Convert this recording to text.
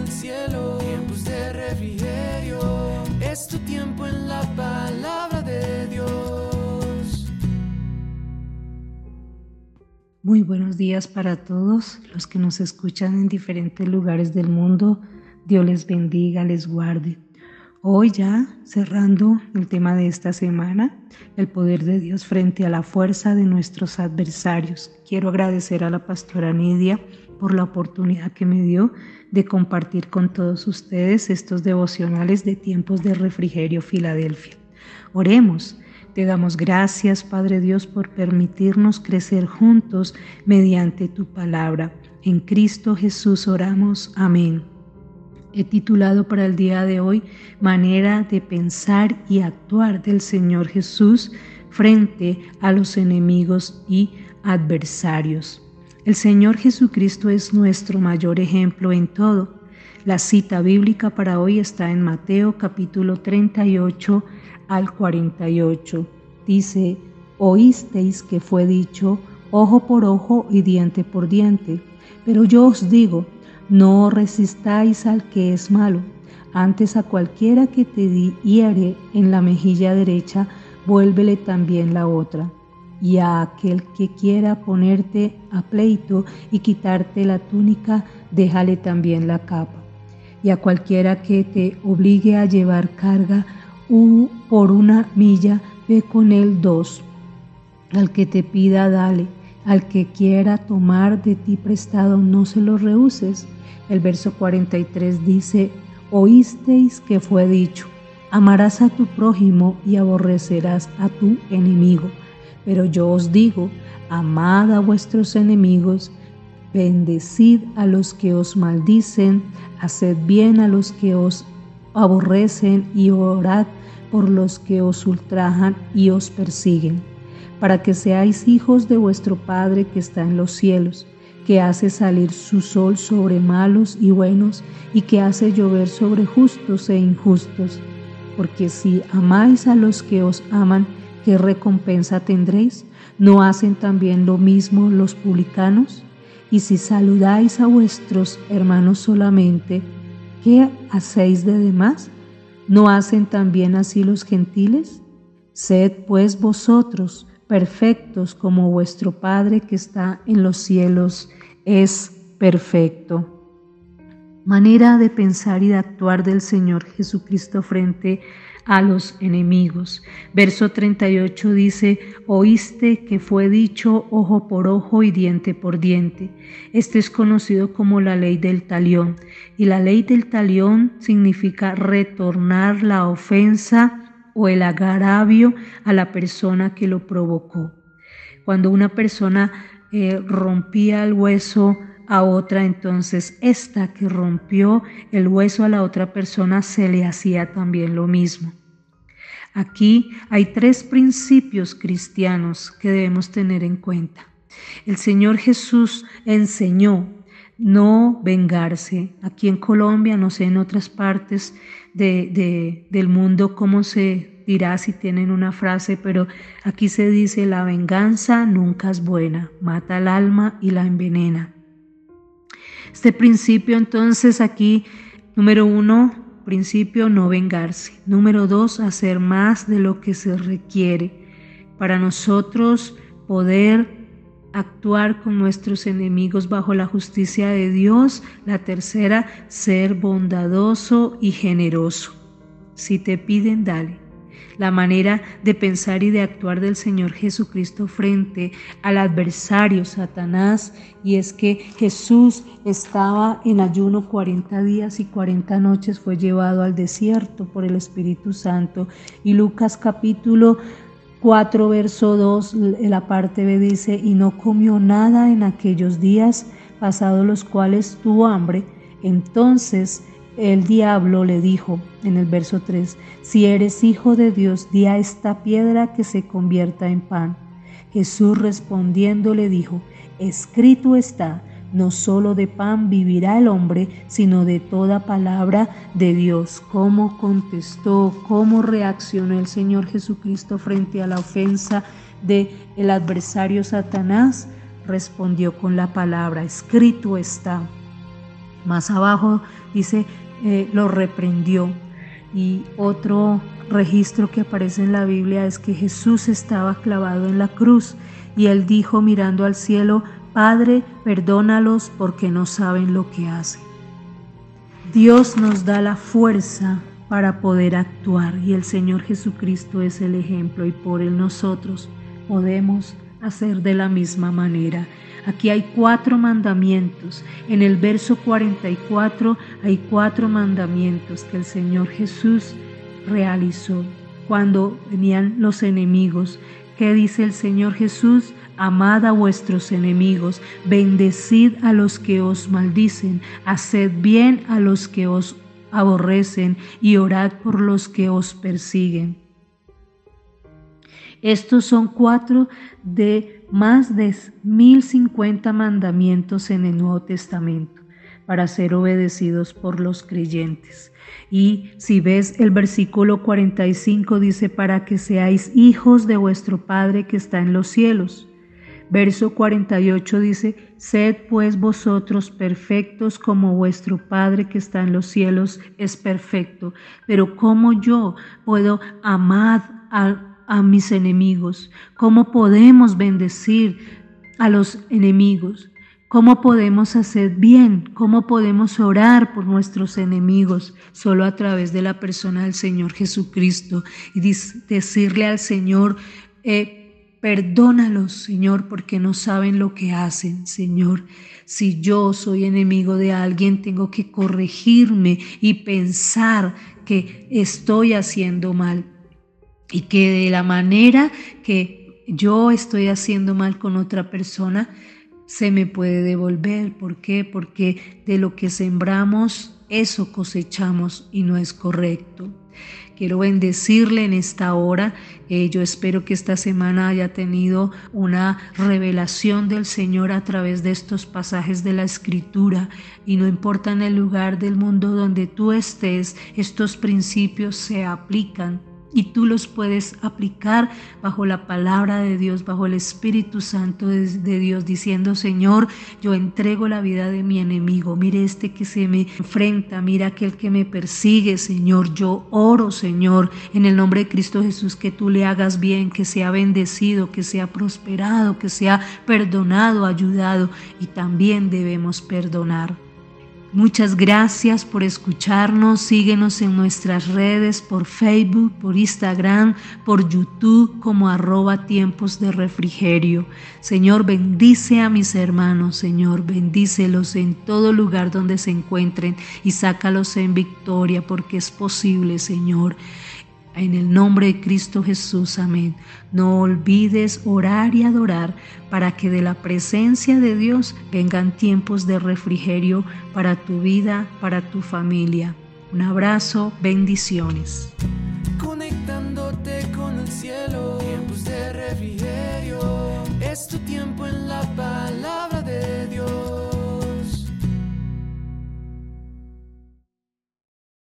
el cielo, tiempos de refrigerio. Es tu tiempo en la palabra de Dios. Muy buenos días para todos los que nos escuchan en diferentes lugares del mundo. Dios les bendiga, les guarde. Hoy ya cerrando el tema de esta semana, el poder de Dios frente a la fuerza de nuestros adversarios. Quiero agradecer a la pastora Nidia por la oportunidad que me dio de compartir con todos ustedes estos devocionales de tiempos de refrigerio Filadelfia. Oremos. Te damos gracias, Padre Dios, por permitirnos crecer juntos mediante tu palabra. En Cristo Jesús oramos. Amén. He titulado para el día de hoy Manera de pensar y actuar del Señor Jesús frente a los enemigos y adversarios. El Señor Jesucristo es nuestro mayor ejemplo en todo. La cita bíblica para hoy está en Mateo capítulo 38 al 48. Dice, oísteis que fue dicho, ojo por ojo y diente por diente, pero yo os digo, no resistáis al que es malo, antes a cualquiera que te hiere en la mejilla derecha, vuélvele también la otra. Y a aquel que quiera ponerte a pleito y quitarte la túnica, déjale también la capa. Y a cualquiera que te obligue a llevar carga por una milla, ve con él dos. Al que te pida, dale. Al que quiera tomar de ti prestado, no se lo rehuses el verso 43 dice, oísteis que fue dicho, amarás a tu prójimo y aborrecerás a tu enemigo. Pero yo os digo, amad a vuestros enemigos, bendecid a los que os maldicen, haced bien a los que os aborrecen y orad por los que os ultrajan y os persiguen, para que seáis hijos de vuestro Padre que está en los cielos que hace salir su sol sobre malos y buenos y que hace llover sobre justos e injustos. Porque si amáis a los que os aman, ¿qué recompensa tendréis? ¿No hacen también lo mismo los publicanos? Y si saludáis a vuestros hermanos solamente, ¿qué hacéis de demás? ¿No hacen también así los gentiles? Sed pues vosotros perfectos como vuestro Padre que está en los cielos es perfecto. Manera de pensar y de actuar del Señor Jesucristo frente a los enemigos. Verso 38 dice, oíste que fue dicho ojo por ojo y diente por diente. Este es conocido como la ley del talión. Y la ley del talión significa retornar la ofensa o el agravio a la persona que lo provocó. Cuando una persona eh, rompía el hueso a otra, entonces esta que rompió el hueso a la otra persona se le hacía también lo mismo. Aquí hay tres principios cristianos que debemos tener en cuenta. El Señor Jesús enseñó no vengarse. Aquí en Colombia, no sé en otras partes del mundo cómo se dirá si tienen una frase, pero aquí se dice, la venganza nunca es buena, mata al alma y la envenena. Este principio entonces aquí, número uno, principio no vengarse. Número dos, hacer más de lo que se requiere para nosotros poder actuar con nuestros enemigos bajo la justicia de Dios. La tercera, ser bondadoso y generoso. Si te piden, dale la manera de pensar y de actuar del Señor Jesucristo frente al adversario Satanás. Y es que Jesús estaba en ayuno 40 días y 40 noches, fue llevado al desierto por el Espíritu Santo. Y Lucas capítulo 4 verso 2 la parte B dice y no comió nada en aquellos días pasados los cuales tuvo hambre. Entonces el diablo le dijo en el verso 3, si eres hijo de Dios, di a esta piedra que se convierta en pan. Jesús respondiendo le dijo, escrito está, no solo de pan vivirá el hombre, sino de toda palabra de Dios. ¿Cómo contestó, cómo reaccionó el Señor Jesucristo frente a la ofensa del el adversario Satanás? Respondió con la palabra, escrito está. Más abajo dice, eh, lo reprendió. Y otro registro que aparece en la Biblia es que Jesús estaba clavado en la cruz y él dijo mirando al cielo, Padre, perdónalos porque no saben lo que hacen. Dios nos da la fuerza para poder actuar y el Señor Jesucristo es el ejemplo y por él nosotros podemos hacer de la misma manera. Aquí hay cuatro mandamientos. En el verso 44 hay cuatro mandamientos que el Señor Jesús realizó cuando venían los enemigos. ¿Qué dice el Señor Jesús? Amad a vuestros enemigos, bendecid a los que os maldicen, haced bien a los que os aborrecen y orad por los que os persiguen. Estos son cuatro de más de mil cincuenta mandamientos en el Nuevo Testamento para ser obedecidos por los creyentes. Y si ves el versículo 45 dice, para que seáis hijos de vuestro Padre que está en los cielos. Verso 48 dice, Sed pues vosotros perfectos como vuestro Padre que está en los cielos es perfecto. Pero ¿cómo yo puedo amar a, a mis enemigos? ¿Cómo podemos bendecir a los enemigos? ¿Cómo podemos hacer bien? ¿Cómo podemos orar por nuestros enemigos? Solo a través de la persona del Señor Jesucristo y decirle al Señor, eh, Perdónalos, Señor, porque no saben lo que hacen, Señor. Si yo soy enemigo de alguien, tengo que corregirme y pensar que estoy haciendo mal y que de la manera que yo estoy haciendo mal con otra persona, se me puede devolver. ¿Por qué? Porque de lo que sembramos, eso cosechamos y no es correcto. Quiero bendecirle en esta hora. Eh, yo espero que esta semana haya tenido una revelación del Señor a través de estos pasajes de la Escritura. Y no importa en el lugar del mundo donde tú estés, estos principios se aplican y tú los puedes aplicar bajo la palabra de Dios, bajo el Espíritu Santo de, Dios, diciendo, Señor, yo entrego la vida de mi enemigo. Mire este que se me enfrenta, mira aquel que me persigue, Señor. Yo oro, Señor, en el nombre de Cristo Jesús, que tú le hagas bien, que sea bendecido, que sea prosperado, que sea perdonado, ayudado. Y también debemos perdonar. Muchas gracias por escucharnos. Síguenos en nuestras redes por Facebook, por Instagram, por YouTube como arroba tiempos de refrigerio. Señor, bendice a mis hermanos, Señor, bendícelos en todo lugar donde se encuentren y sácalos en victoria porque es posible, Señor. En el nombre de Cristo Jesús, amén. No olvides orar y adorar para que de la presencia de Dios vengan tiempos de refrigerio para tu vida, para tu familia. Un abrazo, bendiciones.